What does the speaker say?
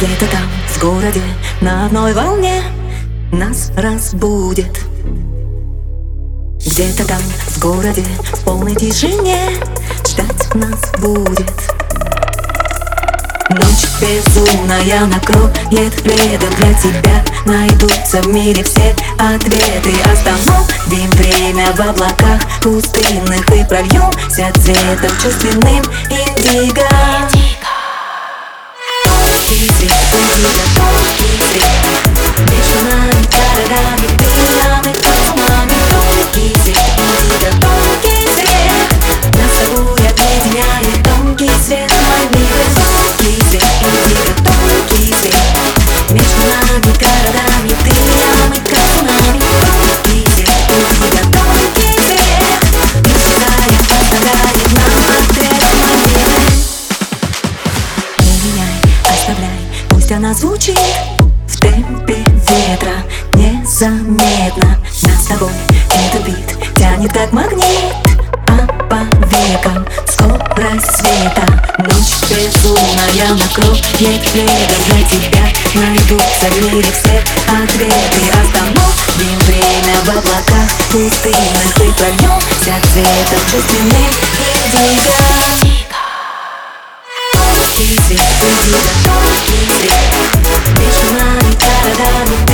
Где-то там, в городе, на одной волне Нас разбудит. Где-то там, в городе, в полной тишине Ждать нас будет. Ночь безумная накроет пледом для тебя Найдутся в мире все ответы. Остановим время в облаках пустынных И прольемся цветом чувственным индиго пусть она звучит В темпе ветра. Незаметно Нас с тобой этот бит тянет как магнит. А по векам скорость света. Ночь безумная накроет пледом для тебя Найдутся в мире все ответы. Остановим время в облаках пустынных И прольемся цветом чувственным easy 無事だい体に